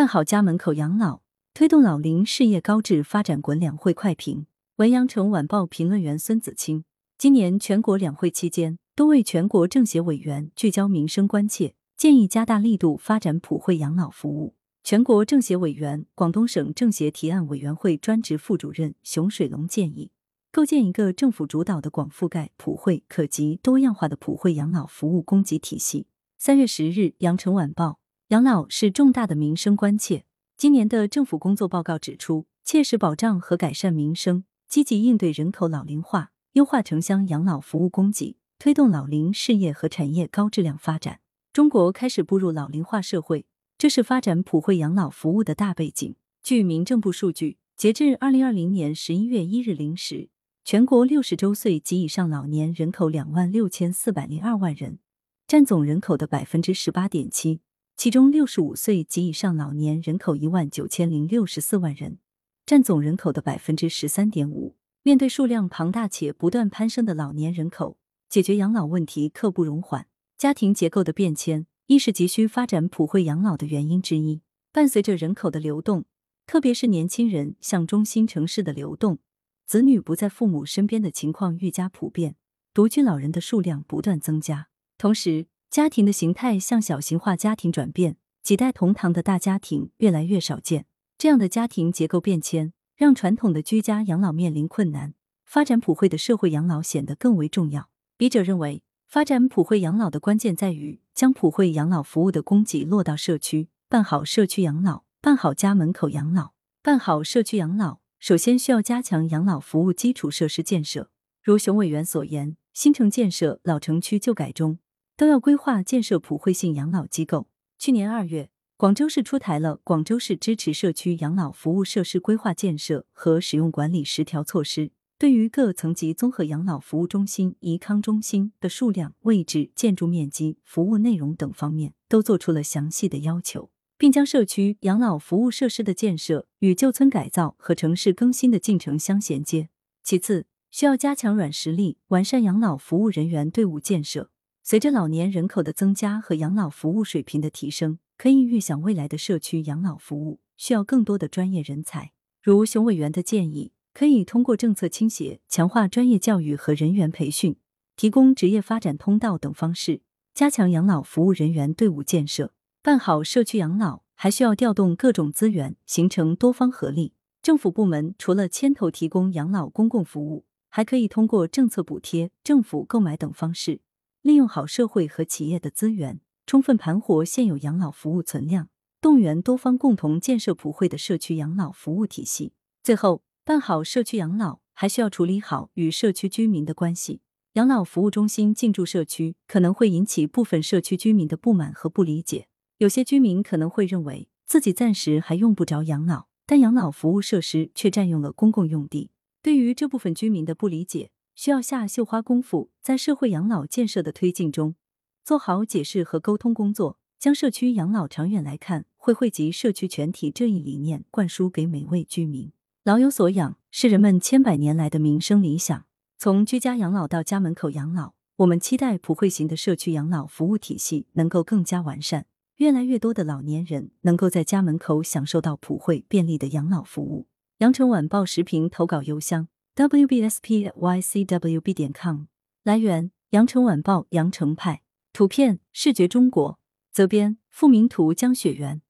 办好家门口养老，推动老龄事业高质发展滚两会快评。文阳城晚报评论员孙子清，今年全国两会期间，多位全国政协委员聚焦民生关切，建议加大力度发展普惠养老服务。全国政协委员、广东省政协提案委员会专职副主任熊水龙建议，构建一个政府主导的广覆盖、普惠、可及、多样化的普惠养老服务供给体系。三月十日，羊城晚报，养老是重大的民生关切。今年的政府工作报告指出，切实保障和改善民生。积极应对人口老龄化，优化城乡养老服务供给，推动老龄事业和产业高质量发展。中国开始步入老龄化社会，这是发展普惠养老服务的大背景。据民政部数据，截至二零二零年十一月一日零时，全国六十周岁及以上老年人口两万六千四百零二万人，占总人口的百分之十八点七。其中，六十五岁及以上老年人口一万九千零六十四万人。占总人口的百分之十三点五。面对数量庞大且不断攀升的老年人口，解决养老问题刻不容缓。家庭结构的变迁，亦是急需发展普惠养老的原因之一。伴随着人口的流动，特别是年轻人向中心城市的流动，子女不在父母身边的情况愈加普遍，独居老人的数量不断增加。同时，家庭的形态向小型化家庭转变，几代同堂的大家庭越来越少见。这样的家庭结构变迁，让传统的居家养老面临困难，发展普惠的社会养老显得更为重要。笔者认为，发展普惠养老的关键在于将普惠养老服务的供给落到社区，办好社区养老，办好家门口养老。办好社区养老，首先需要加强养老服务基础设施建设。如熊委员所言，新城建设、老城区旧改中，都要规划建设普惠性养老机构。去年二月。广州市出台了《广州市支持社区养老服务设施规划建设和使用管理十条措施》，对于各层级综合养老服务中心、颐康中心的数量、位置、建筑面积、服务内容等方面，都做出了详细的要求，并将社区养老服务设施的建设与旧村改造和城市更新的进程相衔接。其次，需要加强软实力，完善养老服务人员队伍建设。随着老年人口的增加和养老服务水平的提升，可以预想，未来的社区养老服务需要更多的专业人才。如熊委员的建议，可以通过政策倾斜、强化专业教育和人员培训、提供职业发展通道等方式，加强养老服务人员队伍建设。办好社区养老，还需要调动各种资源，形成多方合力。政府部门除了牵头提供养老公共服务，还可以通过政策补贴、政府购买等方式，利用好社会和企业的资源。充分盘活现有养老服务存量，动员多方共同建设普惠的社区养老服务体系。最后，办好社区养老，还需要处理好与社区居民的关系。养老服务中心进驻社区，可能会引起部分社区居民的不满和不理解。有些居民可能会认为自己暂时还用不着养老，但养老服务设施却占用了公共用地。对于这部分居民的不理解，需要下绣花功夫，在社会养老建设的推进中。做好解释和沟通工作，将社区养老长远来看会惠及社区全体这一理念灌输给每位居民。老有所养是人们千百年来的民生理想。从居家养老到家门口养老，我们期待普惠型的社区养老服务体系能够更加完善，越来越多的老年人能够在家门口享受到普惠便利的养老服务。羊城晚报时评投稿邮箱：wbspycwb 点 com。来源：羊城晚报羊城派。图片视觉中国，责编付明图江雪源。